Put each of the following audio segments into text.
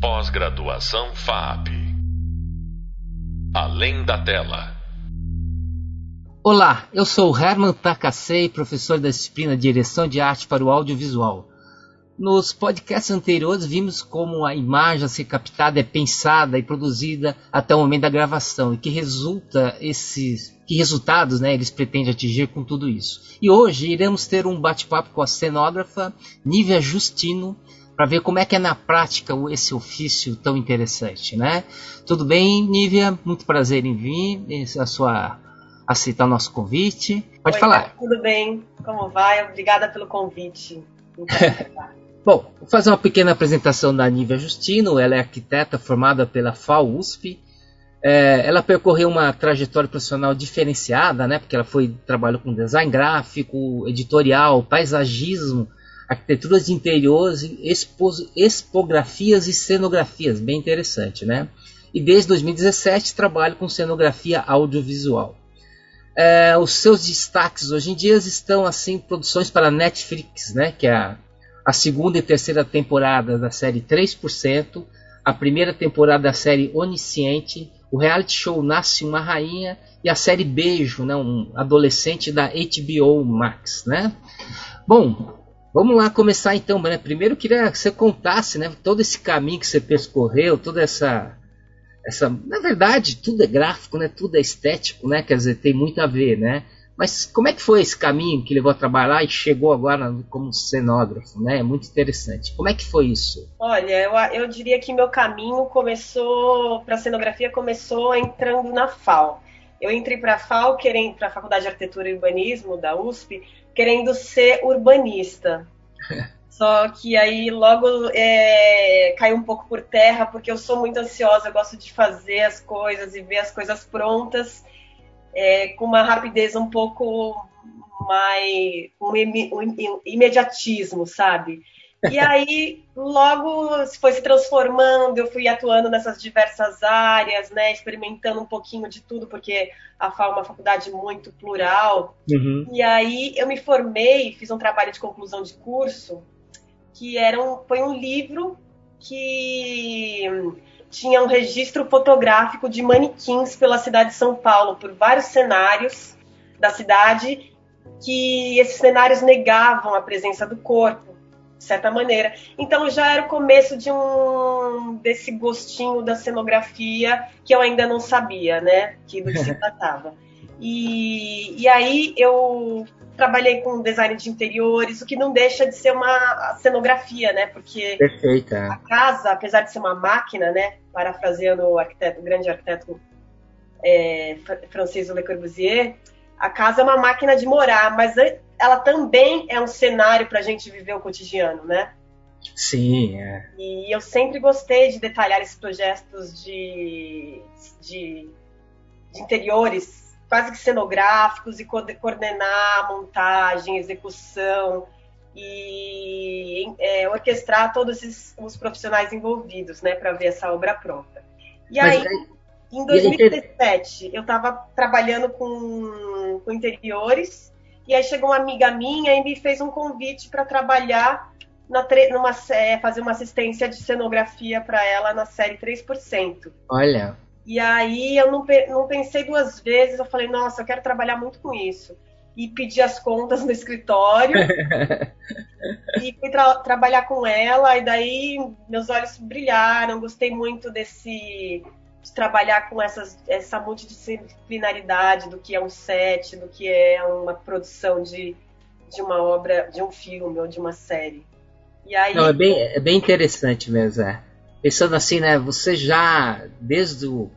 Pós-graduação FAP. Além da tela. Olá, eu sou Herman Takasei, professor da disciplina Direção de Arte para o Audiovisual. Nos podcasts anteriores vimos como a imagem a ser captada é pensada e produzida até o momento da gravação e que resulta esses que resultados né, eles pretendem atingir com tudo isso. E hoje iremos ter um bate-papo com a cenógrafa Nívia Justino para ver como é que é na prática esse ofício tão interessante, né? Tudo bem, Nívia? Muito prazer em vir, a sua aceitar o nosso convite. Pode Oi, falar. Tudo bem? Como vai? Obrigada pelo convite. Bom, vou fazer uma pequena apresentação da Nívia Justino. Ela é arquiteta formada pela FAUSP. É, ela percorreu uma trajetória profissional diferenciada, né? Porque ela foi trabalhou com design gráfico, editorial, paisagismo, arquiteturas de interiores, expos, expografias e cenografias, bem interessante, né? E desde 2017 trabalha com cenografia audiovisual. É, os seus destaques hoje em dia estão assim produções para Netflix, né? Que é a a segunda e terceira temporada da série 3%, a primeira temporada da série Onisciente, o reality show Nasce uma Rainha e a série Beijo, né, um adolescente da HBO Max, né? Bom, vamos lá começar então, né? Primeiro eu queria que você contasse, né, todo esse caminho que você percorreu, toda essa essa, na verdade, tudo é gráfico, né? Tudo é estético, né? Quer dizer, tem muito a ver, né? Mas como é que foi esse caminho que levou a trabalhar e chegou agora como cenógrafo, né? É muito interessante. Como é que foi isso? Olha, eu, eu diria que meu caminho começou para cenografia começou entrando na FAO. Eu entrei para a FAO, querendo para a Faculdade de Arquitetura e Urbanismo da USP, querendo ser urbanista. Só que aí logo é, caiu um pouco por terra, porque eu sou muito ansiosa, eu gosto de fazer as coisas e ver as coisas prontas é, com uma rapidez um pouco mais. um, um imediatismo, sabe? E aí, logo se foi se transformando, eu fui atuando nessas diversas áreas, né, experimentando um pouquinho de tudo, porque a FAO é uma faculdade muito plural. Uhum. E aí eu me formei, fiz um trabalho de conclusão de curso, que era um, foi um livro que tinha um registro fotográfico de manequins pela cidade de São Paulo, por vários cenários da cidade, que esses cenários negavam a presença do corpo, de certa maneira. Então já era o começo de um desse gostinho da cenografia que eu ainda não sabia, né, que do que se tratava. E, e aí eu trabalhei com design de interiores, o que não deixa de ser uma cenografia, né? Porque Perfeita. A casa, apesar de ser uma máquina, né? Parafraseando o arquiteto, o grande arquiteto é, francês Le Corbusier, a casa é uma máquina de morar, mas ela também é um cenário para a gente viver o cotidiano, né? Sim, é. E eu sempre gostei de detalhar esses projetos de, de, de interiores quase que cenográficos e coordenar a montagem, execução e é, orquestrar todos esses, os profissionais envolvidos, né, para ver essa obra pronta. E Mas, aí, em 2017, eu estava trabalhando com, com interiores e aí chegou uma amiga minha e me fez um convite para trabalhar na numa, é, fazer uma assistência de cenografia para ela na série 3%. Olha. E aí eu não, não pensei duas vezes, eu falei, nossa, eu quero trabalhar muito com isso. E pedi as contas no escritório e fui tra trabalhar com ela, e daí meus olhos brilharam, gostei muito desse de trabalhar com essas, essa multidisciplinaridade do que é um set, do que é uma produção de, de uma obra, de um filme ou de uma série. E aí... Não, é bem, é bem interessante mesmo, é. Pensando assim, né? Você já, desde o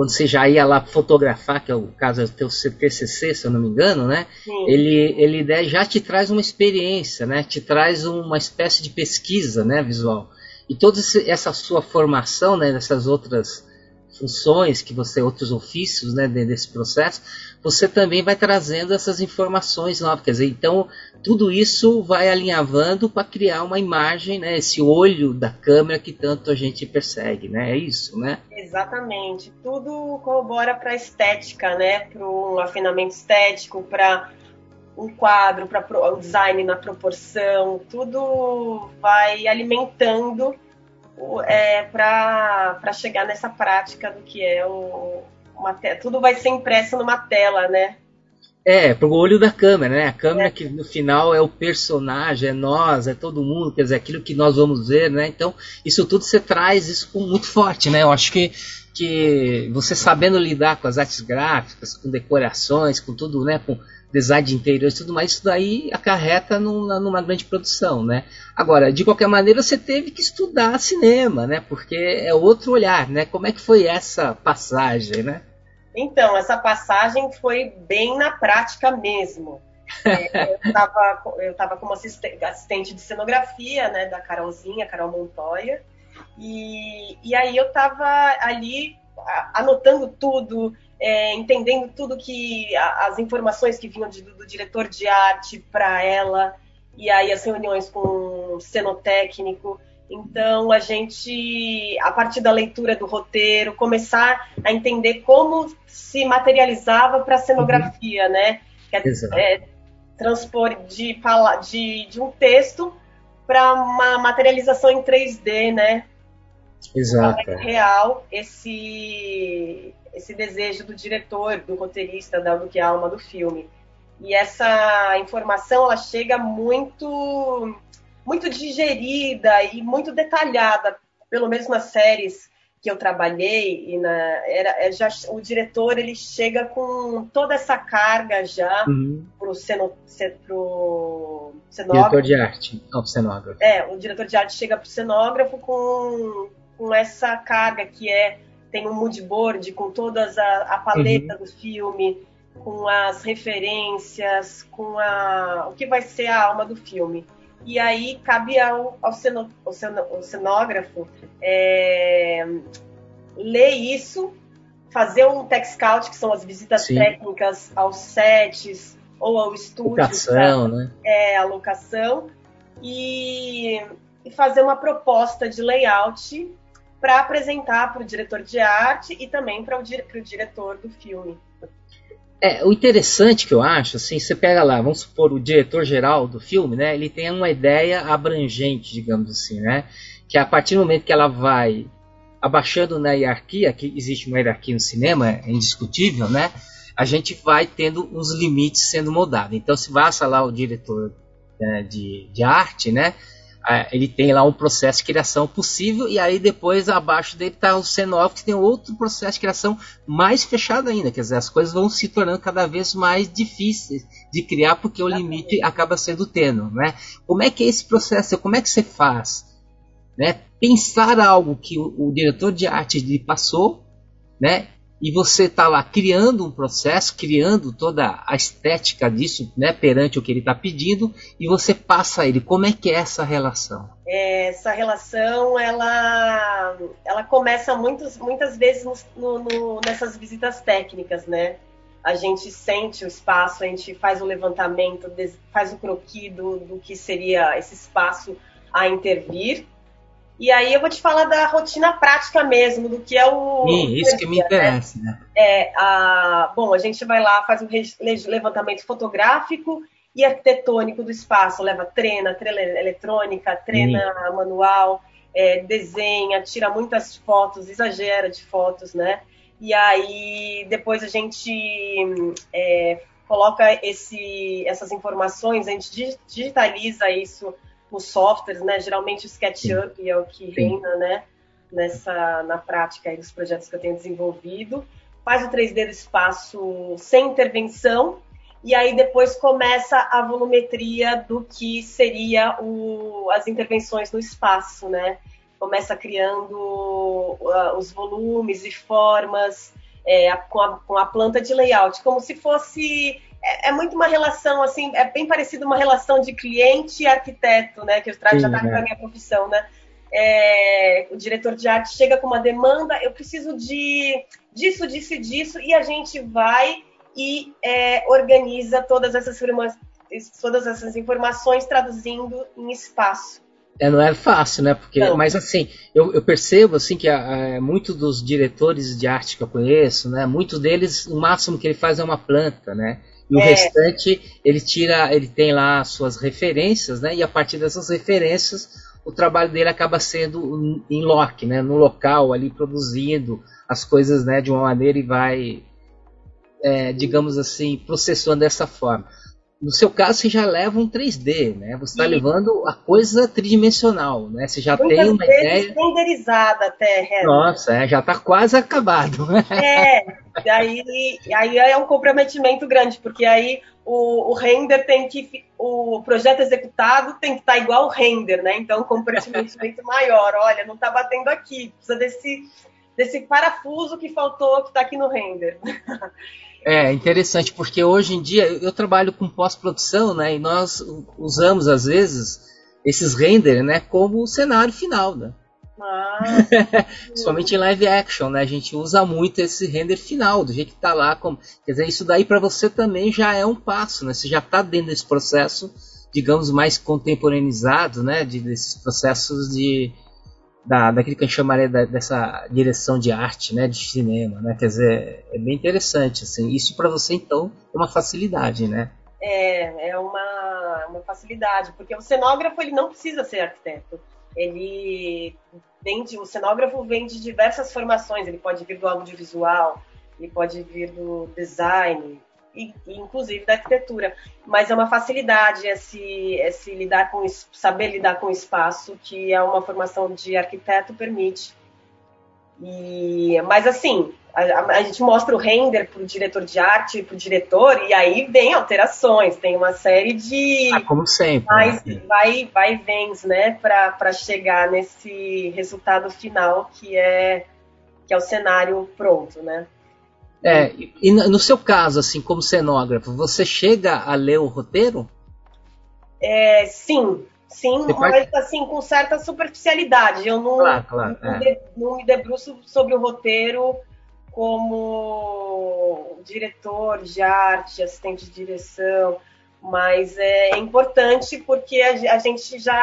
quando você já ia lá fotografar, que é o caso do teu TCC, se eu não me engano, né? Ele, ele já te traz uma experiência, né? Te traz uma espécie de pesquisa, né, visual. E toda essa sua formação, né, nessas outras funções que você, outros ofícios, né, desse processo, você também vai trazendo essas informações novas. Quer dizer, então tudo isso vai alinhavando para criar uma imagem, né, esse olho da câmera que tanto a gente persegue, né? É isso, né? Exatamente. Tudo corrobora para estética, né? Para um afinamento estético, para um quadro, para o design na proporção, tudo vai alimentando é, para chegar nessa prática do que é o, uma tudo vai ser impresso numa tela, né? É, pro olho da câmera, né? A câmera é. que no final é o personagem, é nós, é todo mundo, quer dizer, aquilo que nós vamos ver, né? Então, isso tudo você traz isso muito forte, né? Eu acho que, que você sabendo lidar com as artes gráficas, com decorações, com tudo, né? Com design de interiores e tudo mais, isso daí acarreta numa, numa, grande produção, né? Agora, de qualquer maneira, você teve que estudar cinema, né? Porque é outro olhar, né? Como é que foi essa passagem, né? Então, essa passagem foi bem na prática mesmo. É, eu estava como assistente de cenografia, né, da Carolzinha, Carol Montoya, e, e aí eu estava ali anotando tudo, é, entendendo tudo que as informações que vinham de, do diretor de arte para ela, e aí as reuniões com o cenotécnico. Então, a gente, a partir da leitura do roteiro, começar a entender como se materializava para a cenografia, uhum. né? É, é, transpor de, de, de um texto para uma materialização em 3D, né? Exato. Real esse, esse desejo do diretor, do roteirista, da, do que é alma do filme. E essa informação, ela chega muito muito digerida e muito detalhada, pelo menos nas séries que eu trabalhei e na era é, já o diretor ele chega com toda essa carga já uhum. pro, ceno, pro cenógrafo. Diretor de arte, não, cenógrafo. É, o diretor de arte chega pro cenógrafo com, com essa carga que é tem um mood board com todas a, a paleta uhum. do filme, com as referências, com a o que vai ser a alma do filme e aí cabe ao, ao, ceno, ao, ceno, ao cenógrafo é, ler isso, fazer um tech scout, que são as visitas Sim. técnicas aos sets ou ao estúdio. Locação, pra, né? É, a locação. E, e fazer uma proposta de layout para apresentar para o diretor de arte e também para o diretor do filme. É, o interessante que eu acho, assim, você pega lá, vamos supor, o diretor geral do filme, né? Ele tem uma ideia abrangente, digamos assim, né? Que a partir do momento que ela vai abaixando na hierarquia, que existe uma hierarquia no cinema, é indiscutível, né? A gente vai tendo uns limites sendo moldados. Então, se basta lá o diretor né, de, de arte, né? Ele tem lá um processo de criação possível e aí depois abaixo dele está o cenógrafo que tem outro processo de criação mais fechado ainda, quer dizer, as coisas vão se tornando cada vez mais difíceis de criar porque o limite acaba sendo tênue, né? Como é que é esse processo? Como é que você faz? Né? Pensar algo que o, o diretor de arte lhe passou, né? E você está lá criando um processo, criando toda a estética disso, né, perante o que ele está pedindo, e você passa a ele. Como é que é essa relação? Essa relação, ela, ela começa muitas, muitas vezes no, no, nessas visitas técnicas, né? A gente sente o espaço, a gente faz o levantamento, faz o croquis do, do que seria esse espaço a intervir, e aí eu vou te falar da rotina prática mesmo, do que é o. Isso que me né? interessa, né? né? É, a, bom, a gente vai lá, faz um levantamento fotográfico e arquitetônico do espaço, leva trena, trena eletrônica, trena Sim. manual, é, desenha, tira muitas fotos, exagera de fotos, né? E aí depois a gente é, coloca esse, essas informações, a gente digitaliza isso os softwares, né? Geralmente o SketchUp é o que reina, né? Nessa, na prática aí dos projetos que eu tenho desenvolvido. Faz o 3D do espaço sem intervenção e aí depois começa a volumetria do que seria o, as intervenções no espaço, né? Começa criando uh, os volumes e formas é, com, a, com a planta de layout, como se fosse é, é, muito uma relação, assim, é bem parecido uma relação de cliente e arquiteto, né? Que eu trago, Sim, já tá é. a minha profissão, né? É, o diretor de arte chega com uma demanda, eu preciso de disso, disso e disso, e a gente vai e é, organiza todas essas, todas essas informações traduzindo em espaço. É, não é fácil, né? Porque, mas assim, eu, eu percebo assim que é, muitos dos diretores de arte que eu conheço, né? Muitos deles, o máximo que ele faz é uma planta, né? E o é. restante ele tira, ele tem lá suas referências, né? E a partir dessas referências o trabalho dele acaba sendo em loco, né, no local ali produzindo as coisas, né, de uma maneira e vai, é, digamos assim, processando dessa forma. No seu caso, você já leva um 3D, né? Você está levando a coisa tridimensional, né? Você já Muitas tem uma ideia. renderizada até, Renan. Nossa, é, já está quase acabado. É, aí, aí é um comprometimento grande, porque aí o, o, render tem que. O projeto executado tem que estar tá igual o render, né? Então, um comprometimento maior. Olha, não está batendo aqui, precisa desse, desse parafuso que faltou, que está aqui no render. É interessante, porque hoje em dia eu trabalho com pós-produção, né? E nós usamos às vezes esses renders, né, como o cenário final, né? Ah, Principalmente em live action, né? A gente usa muito esse render final, do jeito que tá lá. Como... Quer dizer, isso daí para você também já é um passo, né? Você já está dentro desse processo, digamos, mais contemporaneizado, né? De, desses processos de, da, daquilo que a gente chamaria da, dessa direção de arte, né, de cinema, né, quer dizer, é bem interessante, assim, isso para você então é uma facilidade, né? É, é uma, uma facilidade, porque o cenógrafo ele não precisa ser arquiteto, ele vem de, o cenógrafo vem de diversas formações, ele pode vir do audiovisual, ele pode vir do design, inclusive da arquitetura. Mas é uma facilidade esse, esse lidar com saber lidar com o espaço que é uma formação de arquiteto permite. E, mas assim, a, a gente mostra o render para o diretor de arte, para o diretor, e aí vem alterações, tem uma série de. Ah, como sempre. Vai, né? vai, vai vens, né, para chegar nesse resultado final que é, que é o cenário pronto, né? É, e no seu caso, assim, como cenógrafo, você chega a ler o roteiro? É, sim, sim, você mas pode... assim, com certa superficialidade. Eu não, claro, claro, não, é. não me debruço sobre o roteiro como diretor de arte, assistente de direção, mas é importante porque a, a, gente já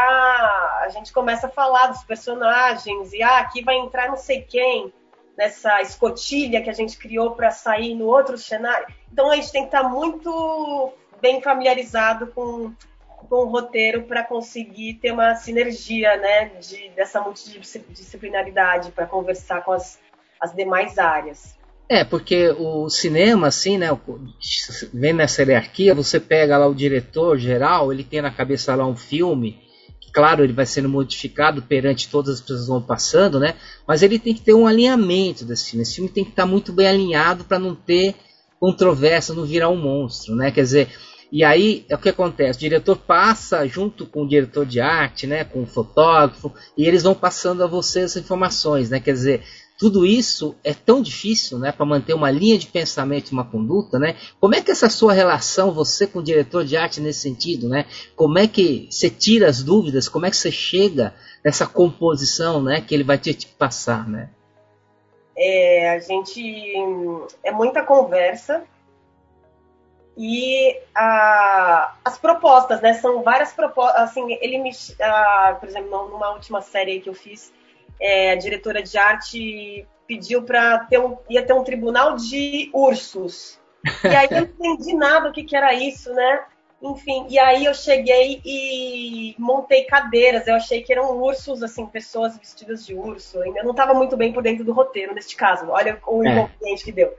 a gente começa a falar dos personagens e ah, aqui vai entrar não sei quem nessa escotilha que a gente criou para sair no outro cenário. Então a gente tem que estar tá muito bem familiarizado com, com o roteiro para conseguir ter uma sinergia né, de, dessa multidisciplinaridade para conversar com as, as demais áreas. É, porque o cinema, assim, né, vem nessa hierarquia, você pega lá o diretor geral, ele tem na cabeça lá um filme, claro, ele vai sendo modificado perante todas as pessoas que vão passando, né? Mas ele tem que ter um alinhamento desse filme. Esse filme tem que estar muito bem alinhado para não ter controvérsia, não virar um monstro, né? Quer dizer, e aí é o que acontece, o diretor passa junto com o diretor de arte, né, com o fotógrafo, e eles vão passando a você as informações, né? Quer dizer, tudo isso é tão difícil, né, para manter uma linha de pensamento e uma conduta, né? Como é que essa sua relação, você com o diretor de arte nesse sentido, né? Como é que você tira as dúvidas? Como é que você chega nessa composição, né, que ele vai te, te passar, né? É, a gente é muita conversa e a, as propostas, né? São várias propostas. Assim, ele me, a, por exemplo, numa última série que eu fiz é, a diretora de arte pediu para ter um, ia ter um tribunal de ursos. E aí eu não entendi nada o que, que era isso, né? Enfim, e aí eu cheguei e montei cadeiras. Eu achei que eram ursos, assim, pessoas vestidas de urso. Ainda não estava muito bem por dentro do roteiro neste caso. Olha o é. inconveniente que deu.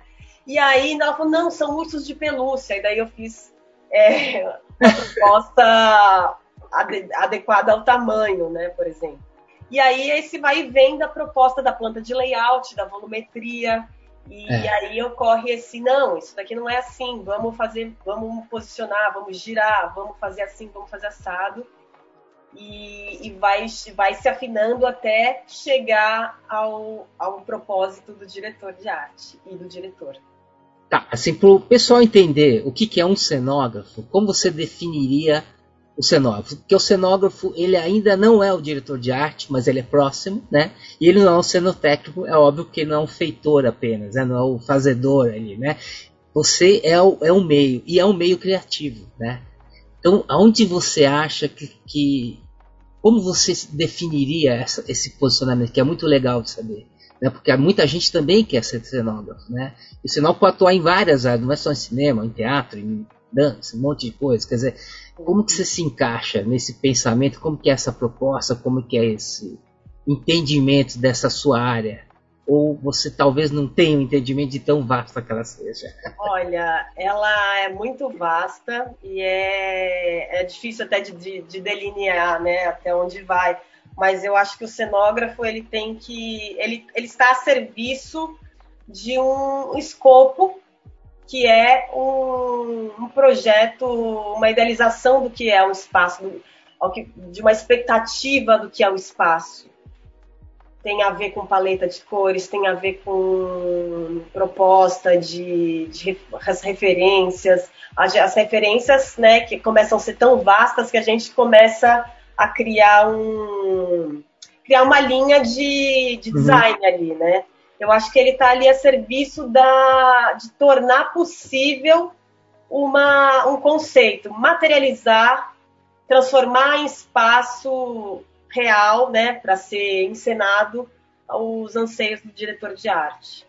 E aí ela falou, não, são ursos de pelúcia. E daí eu fiz é, uma proposta adequada ao tamanho, né, por exemplo. E aí esse vai e vem da proposta da planta de layout, da volumetria. E é. aí ocorre esse, não, isso daqui não é assim, vamos fazer, vamos posicionar, vamos girar, vamos fazer assim, vamos fazer assado. E, e vai, vai se afinando até chegar ao, ao propósito do diretor de arte e do diretor. Tá, assim, para o pessoal entender o que, que é um cenógrafo, como você definiria o cenógrafo, porque o cenógrafo ele ainda não é o diretor de arte, mas ele é próximo, né? E ele não é um cenotécnico, é óbvio que ele não é um feitor apenas, né? não é o fazedor ali, né? Você é o, é o meio e é um meio criativo, né? Então, aonde você acha que, que como você definiria essa, esse posicionamento que é muito legal de saber? Né? Porque muita gente também quer ser cenógrafo, né? E o cenógrafo pode atuar em várias áreas, não é só em cinema, em teatro, em dança, um monte de coisa. Quer dizer, como que você se encaixa nesse pensamento? Como que é essa proposta? Como que é esse entendimento dessa sua área? Ou você talvez não tenha um entendimento de tão vasta que ela seja? Olha, ela é muito vasta e é, é difícil até de, de, de delinear né, até onde vai. Mas eu acho que o cenógrafo ele tem que. Ele, ele está a serviço de um escopo que é um, um projeto, uma idealização do que é um espaço, do, de uma expectativa do que é o espaço tem a ver com paleta de cores, tem a ver com proposta de, de as referências, as, as, referências, né, que começam a ser tão vastas que a gente começa a criar um criar uma linha de, de uhum. design uhum. ali, né? Eu acho que ele está ali a serviço da, de tornar possível uma, um conceito, materializar, transformar em espaço real, né, para ser encenado os anseios do diretor de arte.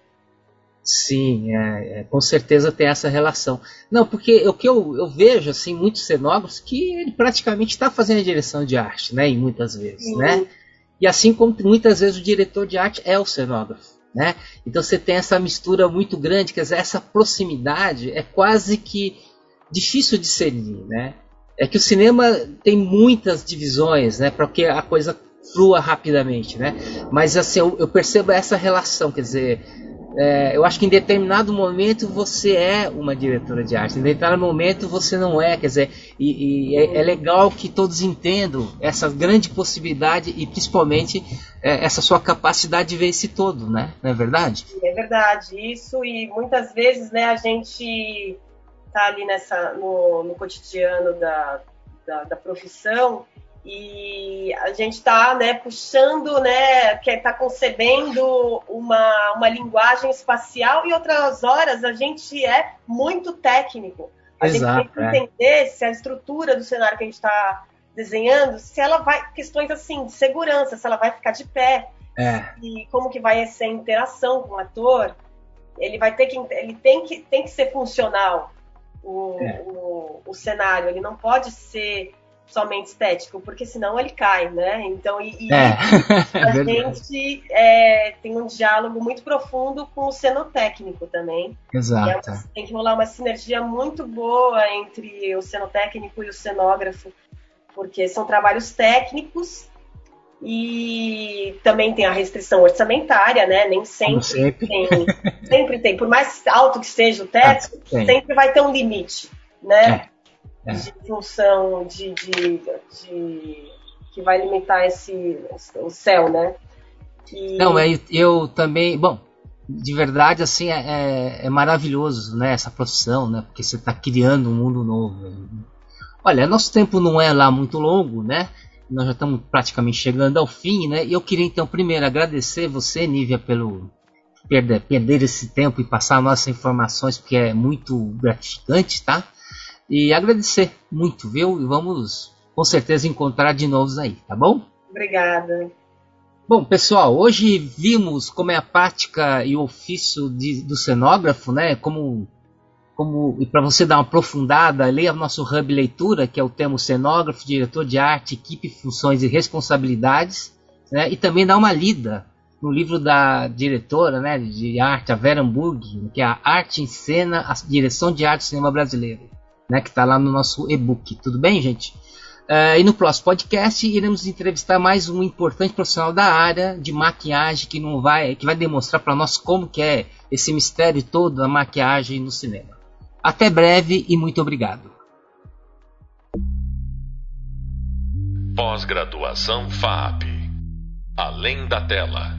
Sim, é, é, com certeza tem essa relação. Não, porque o que eu, eu vejo, assim, muitos cenógrafos que ele praticamente está fazendo a direção de arte, né, e muitas vezes, Sim. né? E assim como muitas vezes o diretor de arte é o cenógrafo, né? Então você tem essa mistura muito grande, quer dizer, essa proximidade é quase que difícil de ser, né? é que o cinema tem muitas divisões, né, para que a coisa flua rapidamente, né? Mas assim, eu, eu percebo essa relação, quer dizer, é, eu acho que em determinado momento você é uma diretora de arte, em determinado momento você não é, quer dizer, e, e é, é, legal que todos entendam essa grande possibilidade e principalmente é, essa sua capacidade de ver esse todo, né? Não é verdade? É verdade, isso e muitas vezes, né, a gente tá ali nessa, no, no cotidiano da, da, da, profissão e a gente está né, puxando, né, que está concebendo uma, uma linguagem espacial e outras horas a gente é muito técnico. A Exato, gente tem que é. entender se a estrutura do cenário que a gente está desenhando, se ela vai questões assim de segurança, se ela vai ficar de pé é. e como que vai ser a interação com o ator. Ele vai ter que ele tem que tem que ser funcional o, é. o, o, cenário, ele não pode ser somente estético, porque senão ele cai, né? Então, e, e é. a gente é, tem um diálogo muito profundo com o cenotécnico também. Exato. É, tem que rolar uma sinergia muito boa entre o cenotécnico e o cenógrafo, porque são trabalhos técnicos e também tem a restrição orçamentária, né? Nem sempre, sempre. tem. Sempre tem. Por mais alto que seja o teto, ah, sempre vai ter um limite, né? É. É. De função de, de, de, que vai limitar esse o céu, né? E... Não, eu, eu também. Bom, de verdade, assim, é, é, é maravilhoso, né? Essa profissão, né? Porque você está criando um mundo novo. Olha, nosso tempo não é lá muito longo, né? nós já estamos praticamente chegando ao fim, né? E eu queria então primeiro agradecer você, Nívia, pelo perder, perder esse tempo e passar nossas informações, porque é muito gratificante, tá? E agradecer muito, viu? E vamos com certeza encontrar de novo aí, tá bom? Obrigada. Bom, pessoal, hoje vimos como é a prática e o ofício de, do cenógrafo, né? Como como e para você dar uma aprofundada, leia o nosso hub leitura, que é o tema cenógrafo, diretor de arte, equipe, funções e responsabilidades, né? E também dá uma lida no livro da diretora, né, de arte, a Vera Hamburg, que é a Arte em Cena, a direção de arte do cinema brasileiro, né, que está lá no nosso e-book. Tudo bem, gente? Uh, e no próximo podcast iremos entrevistar mais um importante profissional da área de maquiagem que não vai, que vai demonstrar para nós como que é esse mistério todo da maquiagem no cinema. Até breve e muito obrigado. Pós-graduação FAP. Além da tela.